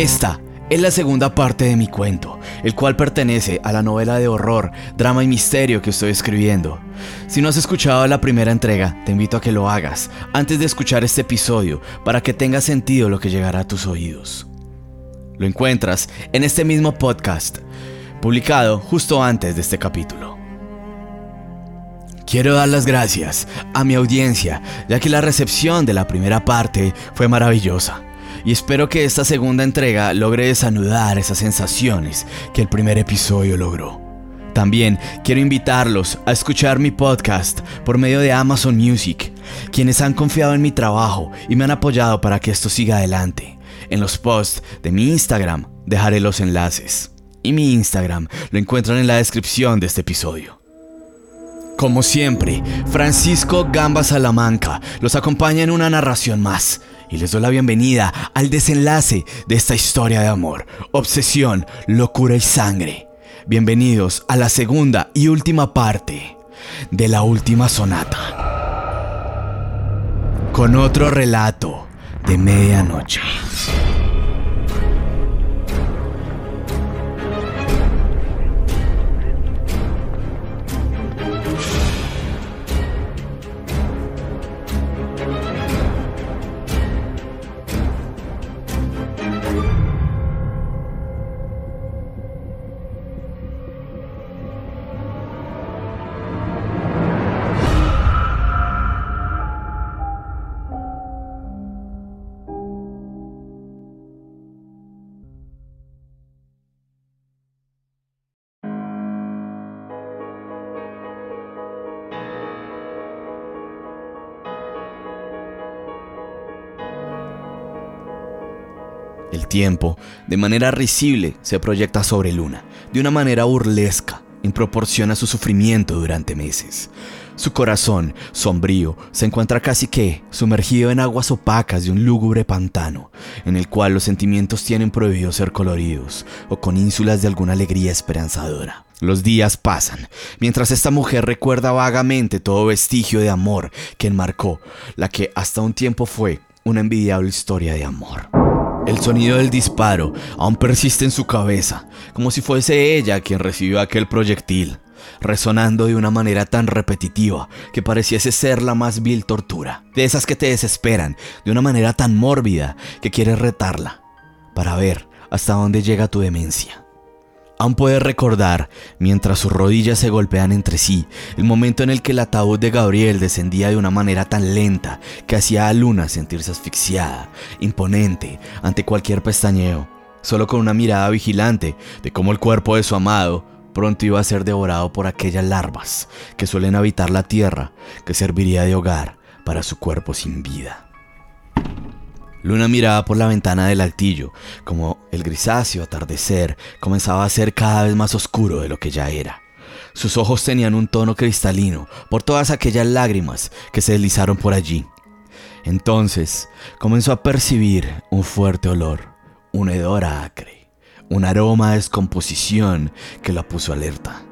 Esta es la segunda parte de mi cuento, el cual pertenece a la novela de horror, drama y misterio que estoy escribiendo. Si no has escuchado la primera entrega, te invito a que lo hagas antes de escuchar este episodio para que tenga sentido lo que llegará a tus oídos. Lo encuentras en este mismo podcast, publicado justo antes de este capítulo. Quiero dar las gracias a mi audiencia, ya que la recepción de la primera parte fue maravillosa y espero que esta segunda entrega logre desanudar esas sensaciones que el primer episodio logró. También quiero invitarlos a escuchar mi podcast por medio de Amazon Music, quienes han confiado en mi trabajo y me han apoyado para que esto siga adelante. En los posts de mi Instagram dejaré los enlaces. Y mi Instagram lo encuentran en la descripción de este episodio. Como siempre, Francisco Gamba Salamanca los acompaña en una narración más y les doy la bienvenida al desenlace de esta historia de amor, obsesión, locura y sangre. Bienvenidos a la segunda y última parte de la última sonata. Con otro relato de medianoche. El tiempo, de manera risible, se proyecta sobre Luna, de una manera burlesca, en proporción a su sufrimiento durante meses. Su corazón, sombrío, se encuentra casi que sumergido en aguas opacas de un lúgubre pantano, en el cual los sentimientos tienen prohibido ser coloridos o con ínsulas de alguna alegría esperanzadora. Los días pasan, mientras esta mujer recuerda vagamente todo vestigio de amor que enmarcó la que hasta un tiempo fue una envidiable historia de amor. El sonido del disparo aún persiste en su cabeza, como si fuese ella quien recibió aquel proyectil, resonando de una manera tan repetitiva que pareciese ser la más vil tortura, de esas que te desesperan, de una manera tan mórbida que quieres retarla, para ver hasta dónde llega tu demencia. Aún puedes recordar, mientras sus rodillas se golpean entre sí, el momento en el que el ataúd de Gabriel descendía de una manera tan lenta que hacía a Luna sentirse asfixiada, imponente, ante cualquier pestañeo, solo con una mirada vigilante de cómo el cuerpo de su amado pronto iba a ser devorado por aquellas larvas que suelen habitar la tierra que serviría de hogar para su cuerpo sin vida. Luna miraba por la ventana del altillo, como el grisáceo atardecer comenzaba a ser cada vez más oscuro de lo que ya era. Sus ojos tenían un tono cristalino por todas aquellas lágrimas que se deslizaron por allí. Entonces comenzó a percibir un fuerte olor, un hedor acre, un aroma de descomposición que la puso alerta.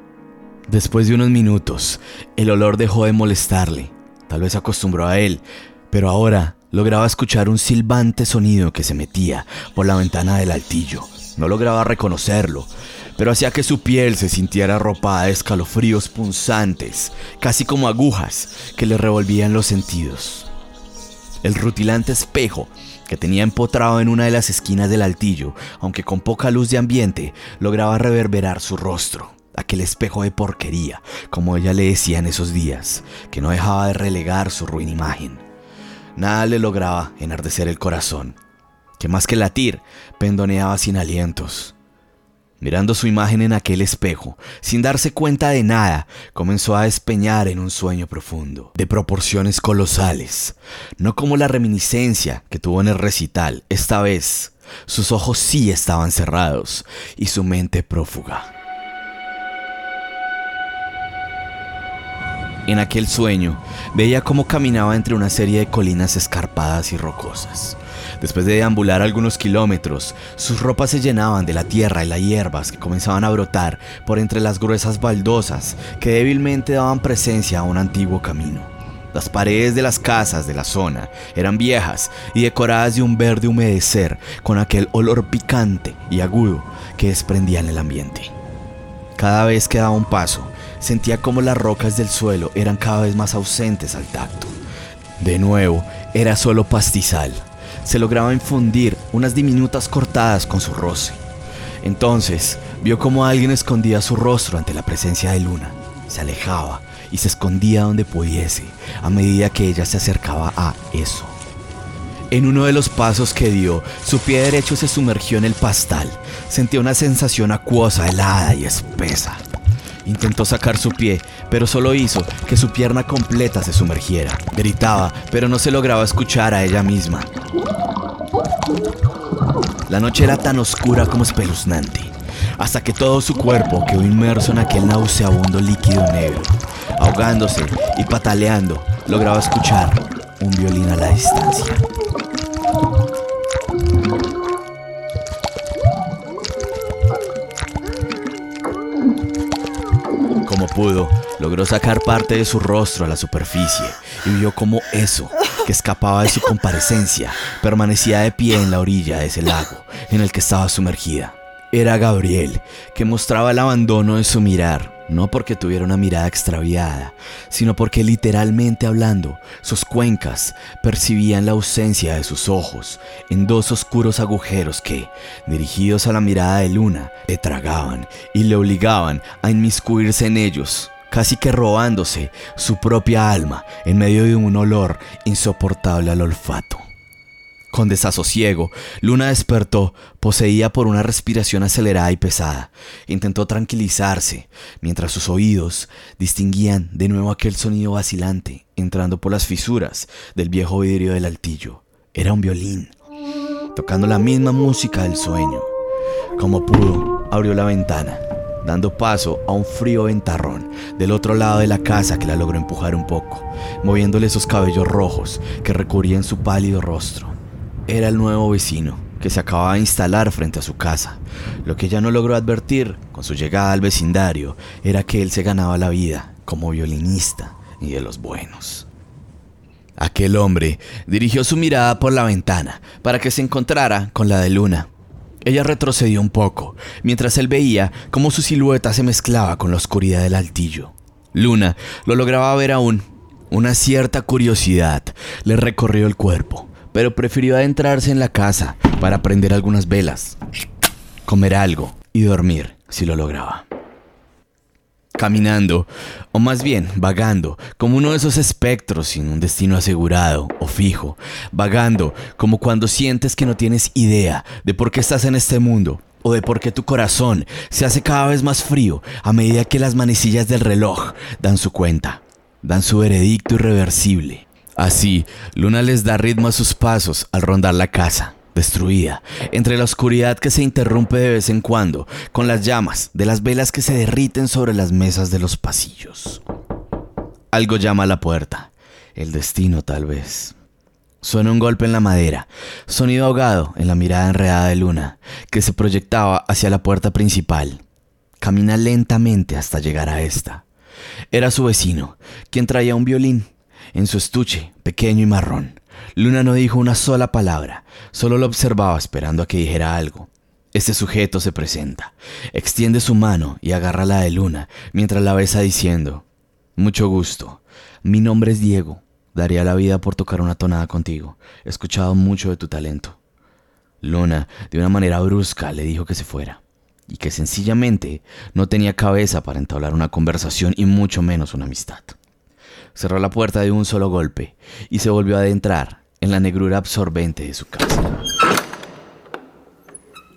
Después de unos minutos, el olor dejó de molestarle. Tal vez acostumbró a él, pero ahora lograba escuchar un silbante sonido que se metía por la ventana del altillo. No lograba reconocerlo, pero hacía que su piel se sintiera arropada de escalofríos punzantes, casi como agujas que le revolvían los sentidos. El rutilante espejo que tenía empotrado en una de las esquinas del altillo, aunque con poca luz de ambiente, lograba reverberar su rostro aquel espejo de porquería, como ella le decía en esos días, que no dejaba de relegar su ruin imagen. Nada le lograba enardecer el corazón, que más que latir, pendoneaba sin alientos. Mirando su imagen en aquel espejo, sin darse cuenta de nada, comenzó a despeñar en un sueño profundo, de proporciones colosales, no como la reminiscencia que tuvo en el recital, esta vez sus ojos sí estaban cerrados y su mente prófuga. En aquel sueño, veía cómo caminaba entre una serie de colinas escarpadas y rocosas. Después de deambular algunos kilómetros, sus ropas se llenaban de la tierra y las hierbas que comenzaban a brotar por entre las gruesas baldosas que débilmente daban presencia a un antiguo camino. Las paredes de las casas de la zona eran viejas y decoradas de un verde humedecer con aquel olor picante y agudo que desprendía en el ambiente. Cada vez que daba un paso, sentía como las rocas del suelo eran cada vez más ausentes al tacto. De nuevo, era solo pastizal. Se lograba infundir unas diminutas cortadas con su roce. Entonces, vio como alguien escondía su rostro ante la presencia de Luna. Se alejaba y se escondía donde pudiese a medida que ella se acercaba a eso. En uno de los pasos que dio, su pie derecho se sumergió en el pastal. Sentía una sensación acuosa, helada y espesa. Intentó sacar su pie, pero solo hizo que su pierna completa se sumergiera. Gritaba, pero no se lograba escuchar a ella misma. La noche era tan oscura como espeluznante, hasta que todo su cuerpo quedó inmerso en aquel nauseabundo líquido negro. Ahogándose y pataleando, lograba escuchar un violín a la distancia. Logró sacar parte de su rostro a la superficie y vio como eso, que escapaba de su comparecencia, permanecía de pie en la orilla de ese lago en el que estaba sumergida. Era Gabriel, que mostraba el abandono de su mirar, no porque tuviera una mirada extraviada, sino porque literalmente hablando, sus cuencas percibían la ausencia de sus ojos en dos oscuros agujeros que, dirigidos a la mirada de Luna, le tragaban y le obligaban a inmiscuirse en ellos, casi que robándose su propia alma en medio de un olor insoportable al olfato. Con desasosiego, Luna despertó, poseída por una respiración acelerada y pesada. Intentó tranquilizarse, mientras sus oídos distinguían de nuevo aquel sonido vacilante entrando por las fisuras del viejo vidrio del altillo. Era un violín, tocando la misma música del sueño. Como pudo, abrió la ventana, dando paso a un frío ventarrón del otro lado de la casa que la logró empujar un poco, moviéndole esos cabellos rojos que recubrían su pálido rostro. Era el nuevo vecino que se acababa de instalar frente a su casa. Lo que ella no logró advertir con su llegada al vecindario era que él se ganaba la vida como violinista y de los buenos. Aquel hombre dirigió su mirada por la ventana para que se encontrara con la de Luna. Ella retrocedió un poco, mientras él veía cómo su silueta se mezclaba con la oscuridad del altillo. Luna lo lograba ver aún. Una cierta curiosidad le recorrió el cuerpo pero prefirió adentrarse en la casa para prender algunas velas, comer algo y dormir si lo lograba. Caminando, o más bien vagando, como uno de esos espectros sin un destino asegurado o fijo, vagando como cuando sientes que no tienes idea de por qué estás en este mundo o de por qué tu corazón se hace cada vez más frío a medida que las manecillas del reloj dan su cuenta, dan su veredicto irreversible. Así, Luna les da ritmo a sus pasos al rondar la casa, destruida, entre la oscuridad que se interrumpe de vez en cuando, con las llamas de las velas que se derriten sobre las mesas de los pasillos. Algo llama a la puerta, el destino tal vez. Suena un golpe en la madera, sonido ahogado en la mirada enredada de Luna, que se proyectaba hacia la puerta principal. Camina lentamente hasta llegar a esta. Era su vecino, quien traía un violín en su estuche, pequeño y marrón. Luna no dijo una sola palabra, solo lo observaba esperando a que dijera algo. Este sujeto se presenta, extiende su mano y agarra la de Luna mientras la besa diciendo, Mucho gusto, mi nombre es Diego, daría la vida por tocar una tonada contigo, he escuchado mucho de tu talento. Luna, de una manera brusca, le dijo que se fuera, y que sencillamente no tenía cabeza para entablar una conversación y mucho menos una amistad cerró la puerta de un solo golpe y se volvió a adentrar en la negrura absorbente de su casa.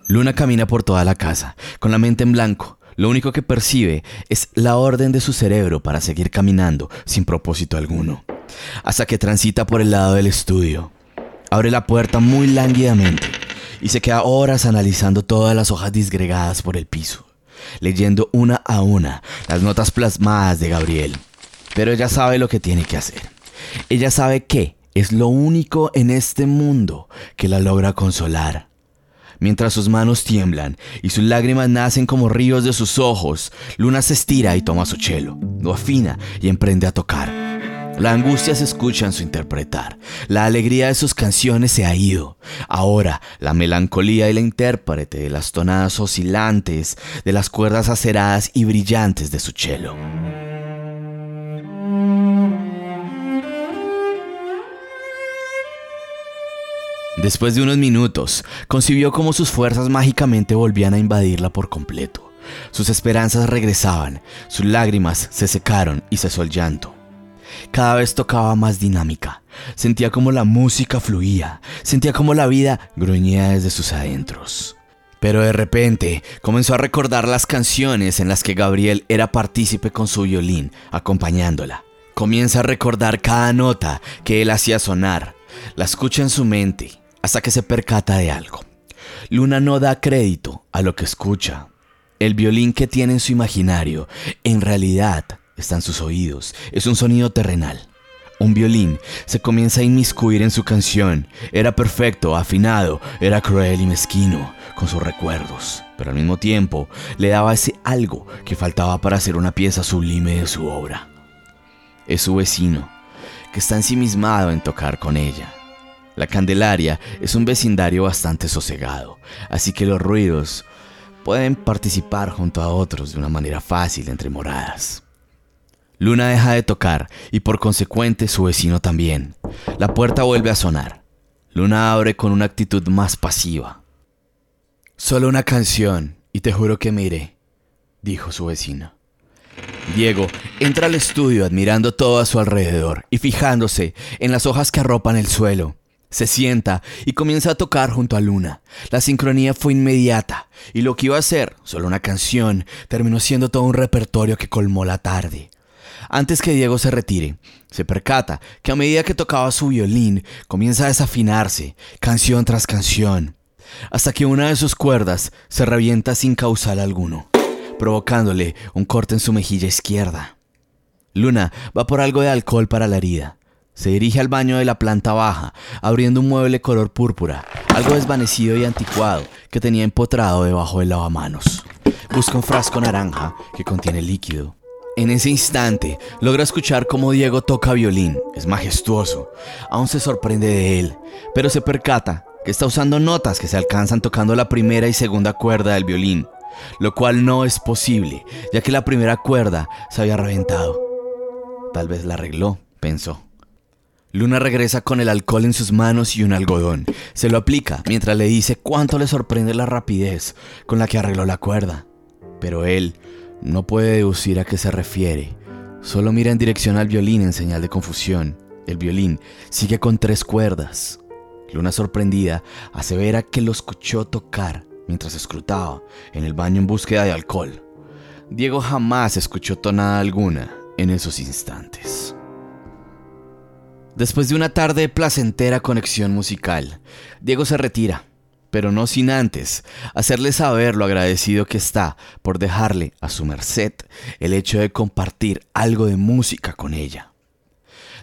Luna camina por toda la casa, con la mente en blanco. Lo único que percibe es la orden de su cerebro para seguir caminando sin propósito alguno, hasta que transita por el lado del estudio. Abre la puerta muy lánguidamente y se queda horas analizando todas las hojas disgregadas por el piso, leyendo una a una las notas plasmadas de Gabriel. Pero ella sabe lo que tiene que hacer. Ella sabe que es lo único en este mundo que la logra consolar. Mientras sus manos tiemblan y sus lágrimas nacen como ríos de sus ojos, Luna se estira y toma su chelo, lo afina y emprende a tocar. La angustia se escucha en su interpretar. La alegría de sus canciones se ha ido. Ahora, la melancolía y la intérprete de las tonadas oscilantes, de las cuerdas aceradas y brillantes de su cello. Después de unos minutos, concibió cómo sus fuerzas mágicamente volvían a invadirla por completo. Sus esperanzas regresaban, sus lágrimas se secaron y cesó el llanto. Cada vez tocaba más dinámica. Sentía como la música fluía, sentía como la vida gruñía desde sus adentros. Pero de repente comenzó a recordar las canciones en las que Gabriel era partícipe con su violín, acompañándola. Comienza a recordar cada nota que él hacía sonar. La escucha en su mente hasta que se percata de algo. Luna no da crédito a lo que escucha. El violín que tiene en su imaginario, en realidad, está en sus oídos. Es un sonido terrenal. Un violín se comienza a inmiscuir en su canción. Era perfecto, afinado, era cruel y mezquino con sus recuerdos, pero al mismo tiempo le daba ese algo que faltaba para hacer una pieza sublime de su obra. Es su vecino, que está ensimismado en tocar con ella. La Candelaria es un vecindario bastante sosegado, así que los ruidos pueden participar junto a otros de una manera fácil entre moradas. Luna deja de tocar y por consecuente su vecino también. La puerta vuelve a sonar. Luna abre con una actitud más pasiva. Solo una canción y te juro que me iré, dijo su vecino. Diego entra al estudio admirando todo a su alrededor y fijándose en las hojas que arropan el suelo. Se sienta y comienza a tocar junto a Luna. La sincronía fue inmediata y lo que iba a ser, solo una canción, terminó siendo todo un repertorio que colmó la tarde. Antes que Diego se retire, se percata que a medida que tocaba su violín, comienza a desafinarse, canción tras canción, hasta que una de sus cuerdas se revienta sin causal alguno, provocándole un corte en su mejilla izquierda. Luna va por algo de alcohol para la herida. Se dirige al baño de la planta baja, abriendo un mueble color púrpura, algo desvanecido y anticuado que tenía empotrado debajo del lavamanos. Busca un frasco naranja que contiene líquido. En ese instante, logra escuchar cómo Diego toca violín. Es majestuoso. Aún se sorprende de él, pero se percata que está usando notas que se alcanzan tocando la primera y segunda cuerda del violín, lo cual no es posible, ya que la primera cuerda se había reventado. Tal vez la arregló, pensó. Luna regresa con el alcohol en sus manos y un algodón. Se lo aplica mientras le dice cuánto le sorprende la rapidez con la que arregló la cuerda. Pero él no puede deducir a qué se refiere. Solo mira en dirección al violín en señal de confusión. El violín sigue con tres cuerdas. Luna sorprendida asevera que lo escuchó tocar mientras escrutaba en el baño en búsqueda de alcohol. Diego jamás escuchó tonada alguna en esos instantes. Después de una tarde de placentera conexión musical, Diego se retira, pero no sin antes hacerle saber lo agradecido que está por dejarle a su merced el hecho de compartir algo de música con ella.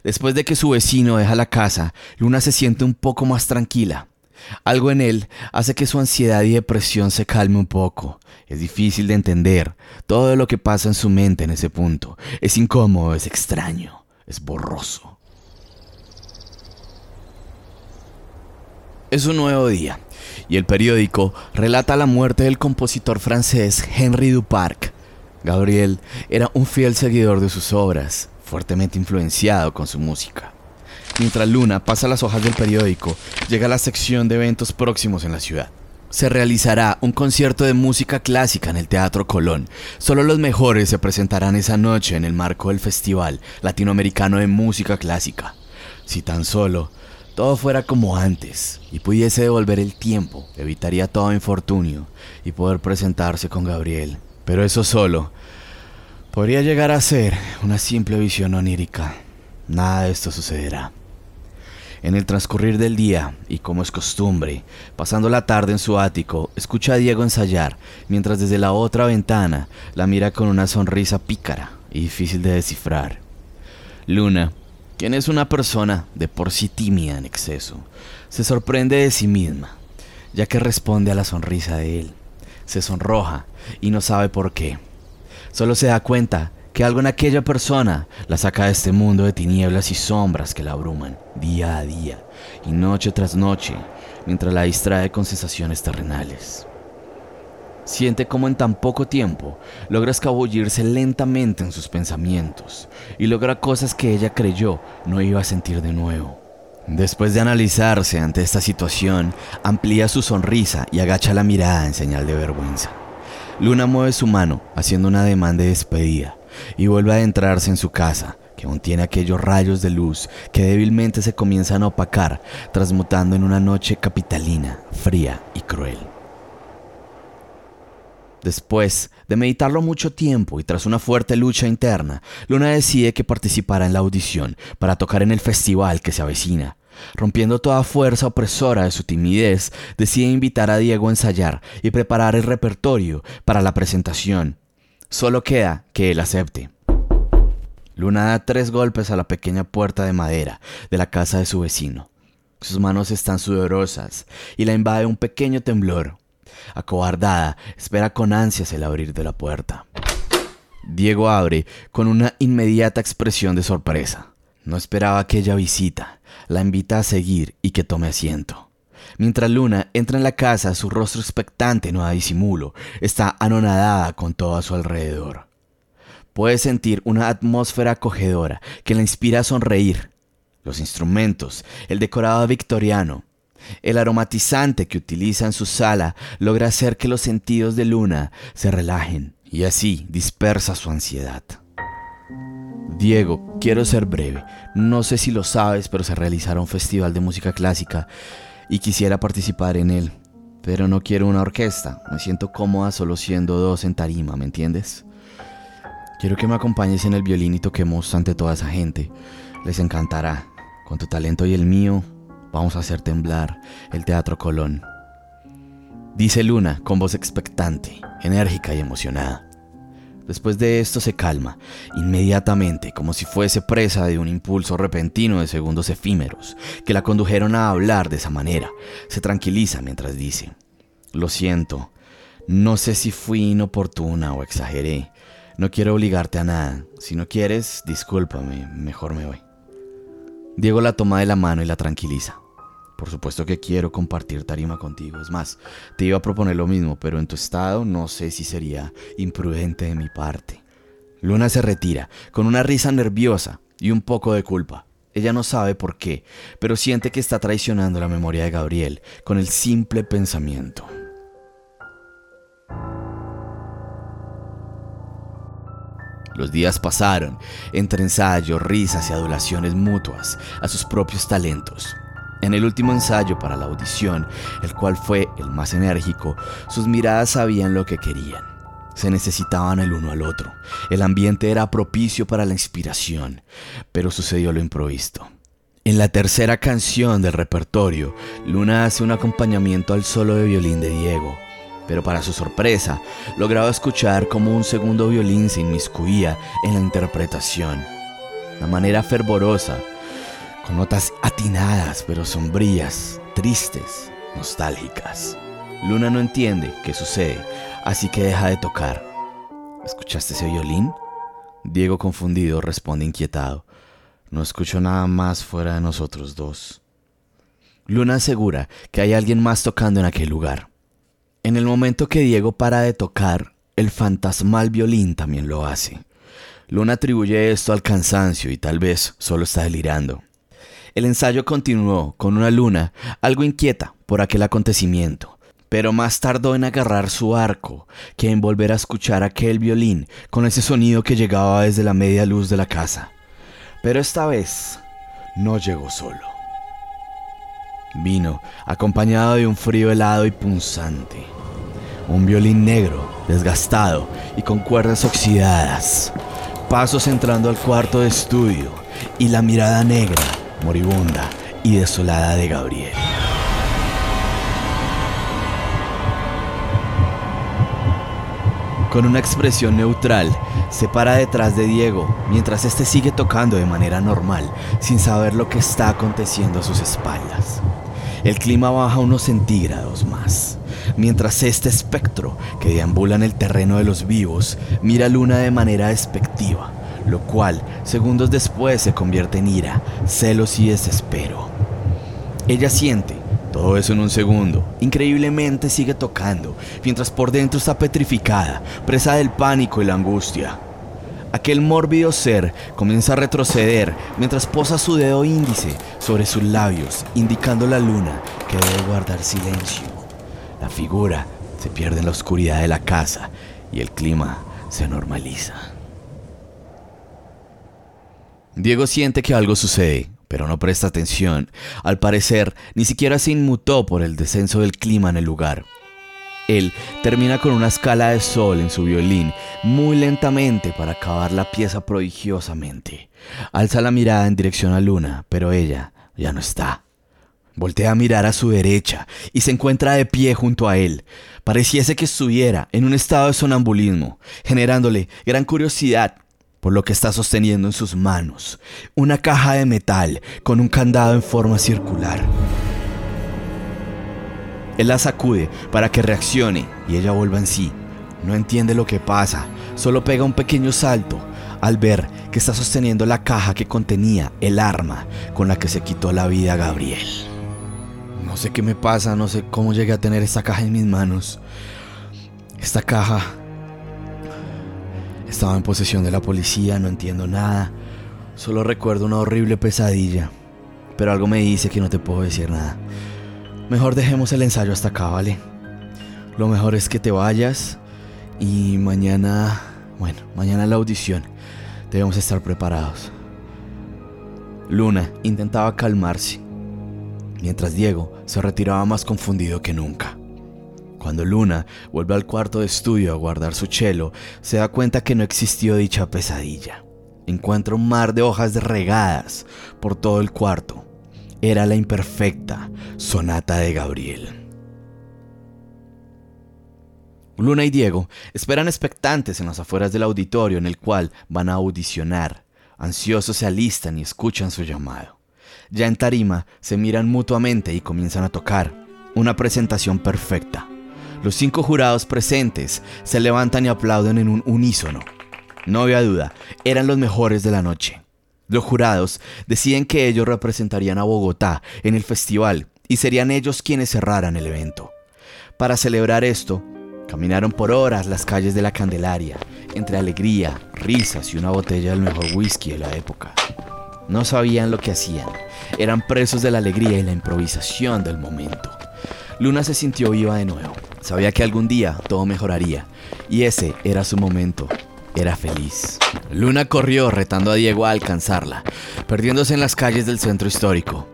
Después de que su vecino deja la casa, Luna se siente un poco más tranquila. Algo en él hace que su ansiedad y depresión se calme un poco. Es difícil de entender todo lo que pasa en su mente en ese punto. Es incómodo, es extraño, es borroso. Es un nuevo día y el periódico relata la muerte del compositor francés Henri Duparc. Gabriel era un fiel seguidor de sus obras, fuertemente influenciado con su música. Mientras Luna pasa las hojas del periódico, llega a la sección de eventos próximos en la ciudad. Se realizará un concierto de música clásica en el Teatro Colón. Solo los mejores se presentarán esa noche en el marco del Festival Latinoamericano de Música Clásica. Si tan solo todo fuera como antes y pudiese devolver el tiempo, evitaría todo infortunio y poder presentarse con Gabriel. Pero eso solo podría llegar a ser una simple visión onírica. Nada de esto sucederá. En el transcurrir del día, y como es costumbre, pasando la tarde en su ático, escucha a Diego ensayar, mientras desde la otra ventana la mira con una sonrisa pícara y difícil de descifrar. Luna, quien es una persona de por sí tímida en exceso, se sorprende de sí misma, ya que responde a la sonrisa de él. Se sonroja y no sabe por qué. Solo se da cuenta que algo en aquella persona la saca de este mundo de tinieblas y sombras que la abruman día a día y noche tras noche mientras la distrae con sensaciones terrenales. Siente cómo en tan poco tiempo logra escabullirse lentamente en sus pensamientos y logra cosas que ella creyó no iba a sentir de nuevo. Después de analizarse ante esta situación, amplía su sonrisa y agacha la mirada en señal de vergüenza. Luna mueve su mano haciendo una demanda de despedida y vuelve a adentrarse en su casa, que aún tiene aquellos rayos de luz que débilmente se comienzan a opacar, transmutando en una noche capitalina, fría y cruel. Después de meditarlo mucho tiempo y tras una fuerte lucha interna, Luna decide que participará en la audición para tocar en el festival que se avecina. Rompiendo toda fuerza opresora de su timidez, decide invitar a Diego a ensayar y preparar el repertorio para la presentación. Solo queda que él acepte. Luna da tres golpes a la pequeña puerta de madera de la casa de su vecino. Sus manos están sudorosas y la invade un pequeño temblor. Acobardada, espera con ansias el abrir de la puerta. Diego abre con una inmediata expresión de sorpresa. No esperaba aquella visita. La invita a seguir y que tome asiento. Mientras Luna entra en la casa, su rostro expectante no da disimulo. Está anonadada con todo a su alrededor. Puede sentir una atmósfera acogedora que la inspira a sonreír. Los instrumentos, el decorado victoriano, el aromatizante que utiliza en su sala logra hacer que los sentidos de Luna se relajen y así dispersa su ansiedad. Diego, quiero ser breve. No sé si lo sabes, pero se realizará un festival de música clásica y quisiera participar en él. Pero no quiero una orquesta. Me siento cómoda solo siendo dos en tarima, ¿me entiendes? Quiero que me acompañes en el violín y toquemos ante toda esa gente. Les encantará. Con tu talento y el mío, Vamos a hacer temblar el Teatro Colón. Dice Luna con voz expectante, enérgica y emocionada. Después de esto se calma, inmediatamente, como si fuese presa de un impulso repentino de segundos efímeros, que la condujeron a hablar de esa manera. Se tranquiliza mientras dice, Lo siento, no sé si fui inoportuna o exageré. No quiero obligarte a nada. Si no quieres, discúlpame, mejor me voy. Diego la toma de la mano y la tranquiliza. Por supuesto que quiero compartir tarima contigo. Es más, te iba a proponer lo mismo, pero en tu estado no sé si sería imprudente de mi parte. Luna se retira, con una risa nerviosa y un poco de culpa. Ella no sabe por qué, pero siente que está traicionando la memoria de Gabriel con el simple pensamiento. Los días pasaron entre ensayos, risas y adulaciones mutuas a sus propios talentos. En el último ensayo para la audición, el cual fue el más enérgico, sus miradas sabían lo que querían. Se necesitaban el uno al otro. El ambiente era propicio para la inspiración, pero sucedió lo improvisto. En la tercera canción del repertorio, Luna hace un acompañamiento al solo de violín de Diego, pero para su sorpresa, lograba escuchar cómo un segundo violín se inmiscuía en la interpretación. De manera fervorosa, con notas atinadas pero sombrías, tristes, nostálgicas. Luna no entiende qué sucede, así que deja de tocar. ¿Escuchaste ese violín? Diego confundido responde inquietado. No escucho nada más fuera de nosotros dos. Luna asegura que hay alguien más tocando en aquel lugar. En el momento que Diego para de tocar, el fantasmal violín también lo hace. Luna atribuye esto al cansancio y tal vez solo está delirando. El ensayo continuó con una luna algo inquieta por aquel acontecimiento, pero más tardó en agarrar su arco que en volver a escuchar aquel violín con ese sonido que llegaba desde la media luz de la casa. Pero esta vez no llegó solo. Vino acompañado de un frío helado y punzante. Un violín negro, desgastado y con cuerdas oxidadas. Pasos entrando al cuarto de estudio y la mirada negra, moribunda y desolada de Gabriel. Con una expresión neutral, se para detrás de Diego mientras este sigue tocando de manera normal, sin saber lo que está aconteciendo a sus espaldas. El clima baja unos centígrados más. mientras este espectro que deambula en el terreno de los vivos mira a Luna de manera despectiva, lo cual segundos después se convierte en ira, celos y desespero. Ella siente todo eso en un segundo. Increíblemente sigue tocando, mientras por dentro está petrificada, presa del pánico y la angustia. Aquel mórbido ser comienza a retroceder mientras posa su dedo índice sobre sus labios, indicando la luna que debe guardar silencio. La figura se pierde en la oscuridad de la casa y el clima se normaliza. Diego siente que algo sucede, pero no presta atención. Al parecer, ni siquiera se inmutó por el descenso del clima en el lugar. Él termina con una escala de sol en su violín, muy lentamente para acabar la pieza prodigiosamente. Alza la mirada en dirección a Luna, pero ella ya no está. Voltea a mirar a su derecha y se encuentra de pie junto a él. Pareciese que estuviera en un estado de sonambulismo, generándole gran curiosidad por lo que está sosteniendo en sus manos. Una caja de metal con un candado en forma circular. Él la sacude para que reaccione y ella vuelva en sí. No entiende lo que pasa, solo pega un pequeño salto al ver que está sosteniendo la caja que contenía el arma con la que se quitó la vida a Gabriel. No sé qué me pasa, no sé cómo llegué a tener esta caja en mis manos. Esta caja estaba en posesión de la policía, no entiendo nada. Solo recuerdo una horrible pesadilla. Pero algo me dice que no te puedo decir nada. Mejor dejemos el ensayo hasta acá, ¿vale? Lo mejor es que te vayas y mañana, bueno, mañana la audición. Debemos estar preparados. Luna intentaba calmarse, mientras Diego se retiraba más confundido que nunca. Cuando Luna vuelve al cuarto de estudio a guardar su chelo, se da cuenta que no existió dicha pesadilla. Encuentra un mar de hojas regadas por todo el cuarto era la imperfecta sonata de Gabriel. Luna y Diego esperan expectantes en las afueras del auditorio en el cual van a audicionar. Ansiosos se alistan y escuchan su llamado. Ya en tarima se miran mutuamente y comienzan a tocar. Una presentación perfecta. Los cinco jurados presentes se levantan y aplauden en un unísono. No había duda, eran los mejores de la noche. Los jurados deciden que ellos representarían a Bogotá en el festival y serían ellos quienes cerraran el evento. Para celebrar esto, caminaron por horas las calles de la Candelaria, entre alegría, risas y una botella del mejor whisky de la época. No sabían lo que hacían, eran presos de la alegría y la improvisación del momento. Luna se sintió viva de nuevo, sabía que algún día todo mejoraría, y ese era su momento, era feliz. Luna corrió retando a Diego a alcanzarla, perdiéndose en las calles del centro histórico.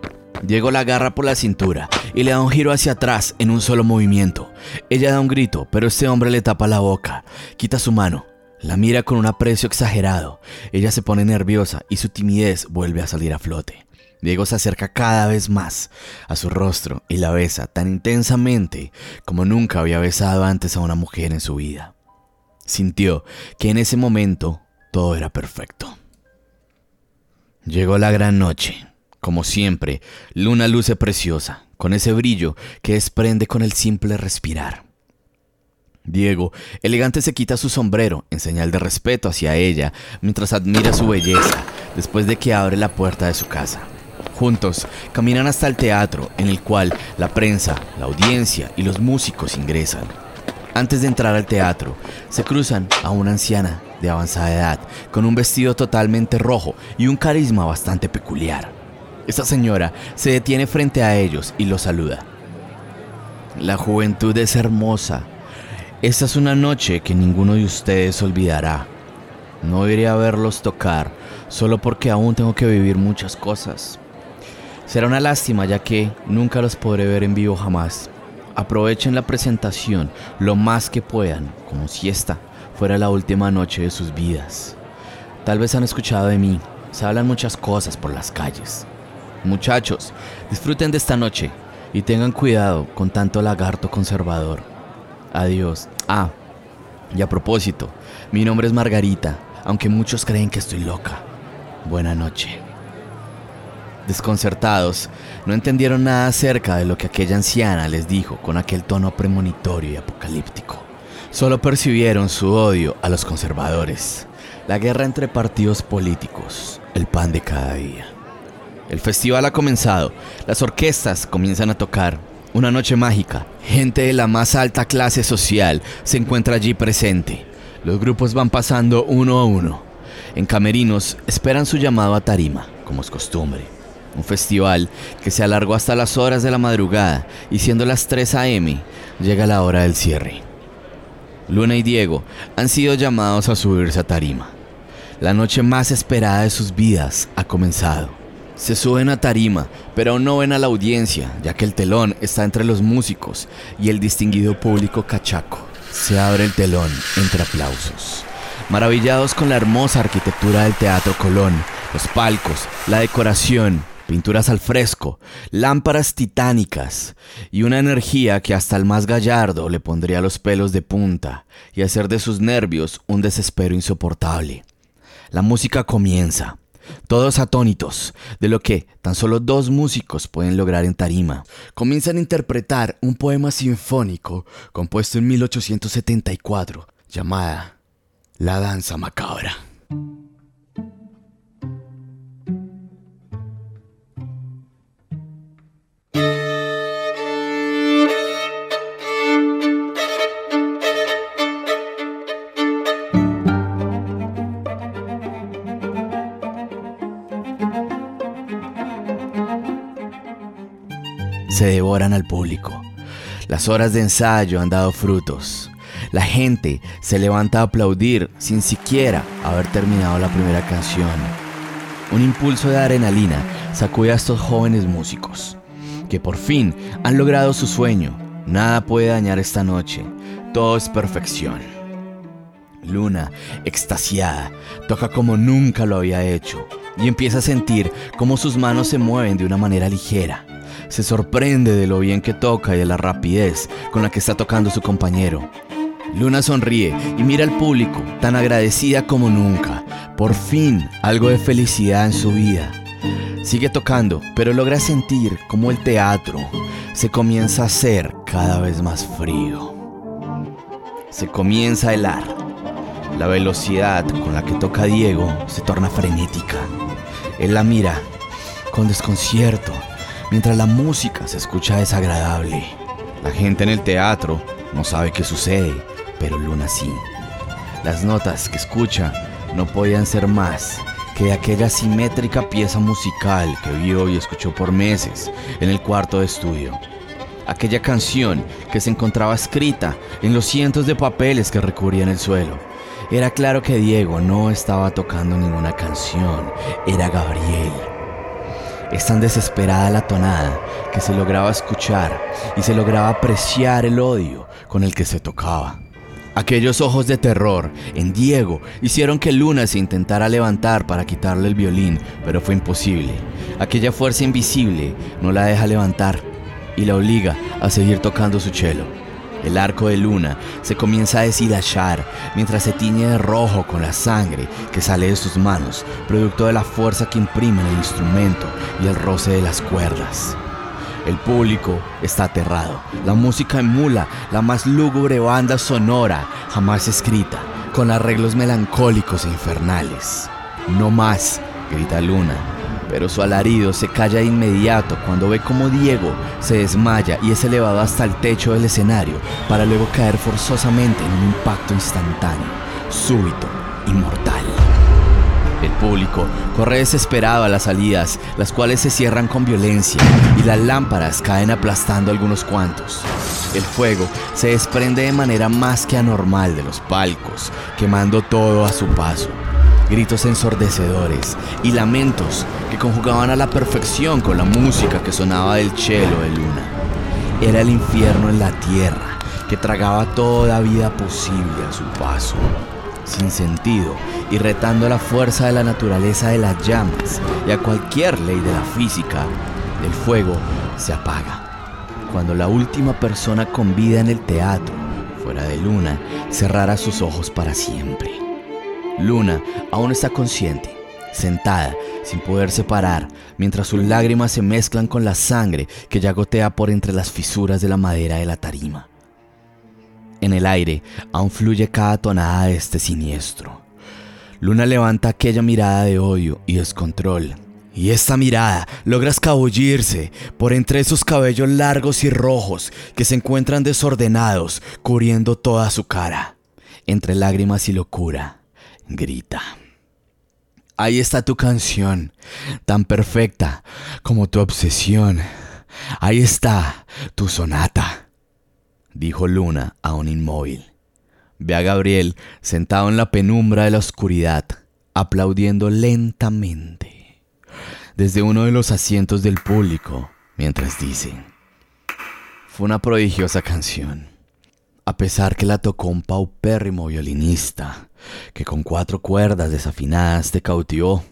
Diego la agarra por la cintura y le da un giro hacia atrás en un solo movimiento. Ella da un grito, pero este hombre le tapa la boca, quita su mano, la mira con un aprecio exagerado. Ella se pone nerviosa y su timidez vuelve a salir a flote. Diego se acerca cada vez más a su rostro y la besa tan intensamente como nunca había besado antes a una mujer en su vida. Sintió que en ese momento todo era perfecto. Llegó la gran noche. Como siempre, luna luce preciosa, con ese brillo que desprende con el simple respirar. Diego, elegante, se quita su sombrero en señal de respeto hacia ella mientras admira su belleza después de que abre la puerta de su casa. Juntos caminan hasta el teatro en el cual la prensa, la audiencia y los músicos ingresan. Antes de entrar al teatro, se cruzan a una anciana de avanzada edad, con un vestido totalmente rojo y un carisma bastante peculiar. Esta señora se detiene frente a ellos y los saluda. La juventud es hermosa. Esta es una noche que ninguno de ustedes olvidará. No iré a verlos tocar, solo porque aún tengo que vivir muchas cosas. Será una lástima ya que nunca los podré ver en vivo jamás. Aprovechen la presentación lo más que puedan, como si esta fuera la última noche de sus vidas. Tal vez han escuchado de mí, se hablan muchas cosas por las calles. Muchachos, disfruten de esta noche y tengan cuidado con tanto lagarto conservador. Adiós. Ah, y a propósito, mi nombre es Margarita, aunque muchos creen que estoy loca. Buena noche. Desconcertados, no entendieron nada acerca de lo que aquella anciana les dijo con aquel tono premonitorio y apocalíptico. Solo percibieron su odio a los conservadores, la guerra entre partidos políticos, el pan de cada día. El festival ha comenzado, las orquestas comienzan a tocar. Una noche mágica, gente de la más alta clase social se encuentra allí presente. Los grupos van pasando uno a uno. En camerinos esperan su llamado a tarima, como es costumbre. Un festival que se alargó hasta las horas de la madrugada y siendo las 3 a.m. llega la hora del cierre. Luna y Diego han sido llamados a subirse a tarima. La noche más esperada de sus vidas ha comenzado. Se suben a tarima, pero aún no ven a la audiencia, ya que el telón está entre los músicos y el distinguido público cachaco. Se abre el telón entre aplausos. Maravillados con la hermosa arquitectura del Teatro Colón, los palcos, la decoración, pinturas al fresco, lámparas titánicas y una energía que hasta el más gallardo le pondría los pelos de punta y hacer de sus nervios un desespero insoportable. La música comienza, todos atónitos de lo que tan solo dos músicos pueden lograr en tarima. Comienzan a interpretar un poema sinfónico compuesto en 1874 llamada La Danza Macabra. Se devoran al público. Las horas de ensayo han dado frutos. La gente se levanta a aplaudir sin siquiera haber terminado la primera canción. Un impulso de adrenalina sacude a estos jóvenes músicos, que por fin han logrado su sueño. Nada puede dañar esta noche, todo es perfección. Luna, extasiada, toca como nunca lo había hecho y empieza a sentir cómo sus manos se mueven de una manera ligera se sorprende de lo bien que toca y de la rapidez con la que está tocando su compañero. Luna sonríe y mira al público, tan agradecida como nunca. Por fin, algo de felicidad en su vida. Sigue tocando, pero logra sentir como el teatro se comienza a hacer cada vez más frío. Se comienza a helar. La velocidad con la que toca Diego se torna frenética. Él la mira con desconcierto mientras la música se escucha desagradable. La gente en el teatro no sabe qué sucede, pero Luna sí. Las notas que escucha no podían ser más que aquella simétrica pieza musical que vio y escuchó por meses en el cuarto de estudio. Aquella canción que se encontraba escrita en los cientos de papeles que recubrían el suelo. Era claro que Diego no estaba tocando ninguna canción, era Gabriel es tan desesperada la tonada que se lograba escuchar y se lograba apreciar el odio con el que se tocaba. Aquellos ojos de terror en Diego hicieron que Luna se intentara levantar para quitarle el violín, pero fue imposible. Aquella fuerza invisible no la deja levantar y la obliga a seguir tocando su cello. El arco de luna se comienza a deshilachar mientras se tiñe de rojo con la sangre que sale de sus manos, producto de la fuerza que imprime el instrumento y el roce de las cuerdas. El público está aterrado. La música emula la más lúgubre banda sonora jamás escrita, con arreglos melancólicos e infernales. No más, grita Luna, pero su alarido se calla de inmediato cuando ve cómo Diego se desmaya y es elevado hasta el techo del escenario para luego caer forzosamente en un impacto instantáneo, súbito y mortal. El público corre desesperado a las salidas, las cuales se cierran con violencia y las lámparas caen aplastando algunos cuantos. El fuego se desprende de manera más que anormal de los palcos, quemando todo a su paso gritos ensordecedores y lamentos que conjugaban a la perfección con la música que sonaba del cielo de luna. Era el infierno en la tierra que tragaba toda vida posible a su paso, sin sentido y retando la fuerza de la naturaleza de las llamas y a cualquier ley de la física, el fuego se apaga. Cuando la última persona con vida en el teatro, fuera de luna, cerrara sus ojos para siempre. Luna aún está consciente, sentada, sin poder separar, mientras sus lágrimas se mezclan con la sangre que ya gotea por entre las fisuras de la madera de la tarima. En el aire aún fluye cada tonada de este siniestro. Luna levanta aquella mirada de odio y descontrol. Y esta mirada logra escabullirse por entre esos cabellos largos y rojos que se encuentran desordenados, cubriendo toda su cara. Entre lágrimas y locura, grita. Ahí está tu canción, tan perfecta como tu obsesión. Ahí está tu sonata dijo Luna a un inmóvil. Ve a Gabriel sentado en la penumbra de la oscuridad, aplaudiendo lentamente desde uno de los asientos del público, mientras dice, fue una prodigiosa canción, a pesar que la tocó un paupérrimo violinista, que con cuatro cuerdas desafinadas te cautivó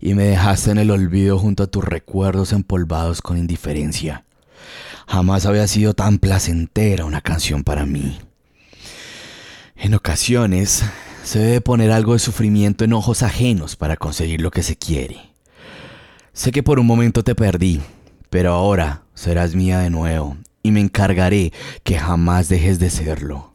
y me dejaste en el olvido junto a tus recuerdos empolvados con indiferencia. Jamás había sido tan placentera una canción para mí. En ocasiones se debe poner algo de sufrimiento en ojos ajenos para conseguir lo que se quiere. Sé que por un momento te perdí, pero ahora serás mía de nuevo y me encargaré que jamás dejes de serlo.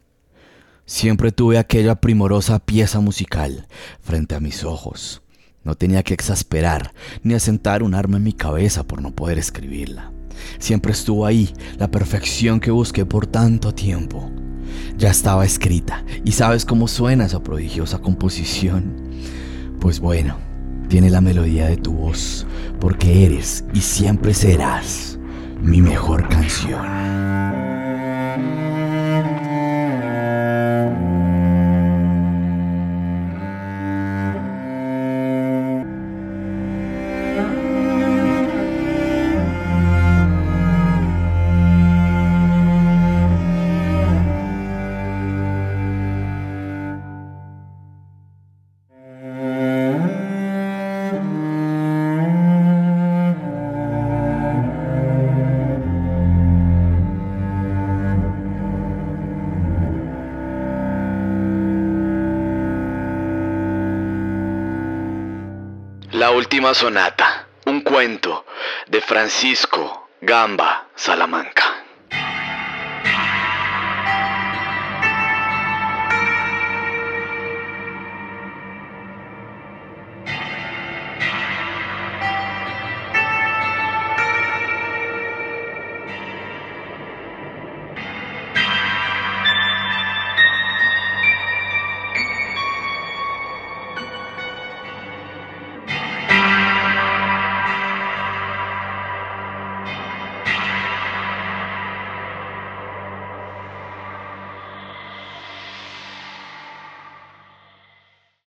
Siempre tuve aquella primorosa pieza musical frente a mis ojos. No tenía que exasperar ni asentar un arma en mi cabeza por no poder escribirla. Siempre estuvo ahí, la perfección que busqué por tanto tiempo. Ya estaba escrita y sabes cómo suena esa prodigiosa composición. Pues bueno, tiene la melodía de tu voz, porque eres y siempre serás mi mejor canción. Última sonata, un cuento de Francisco Gamba Salamanca.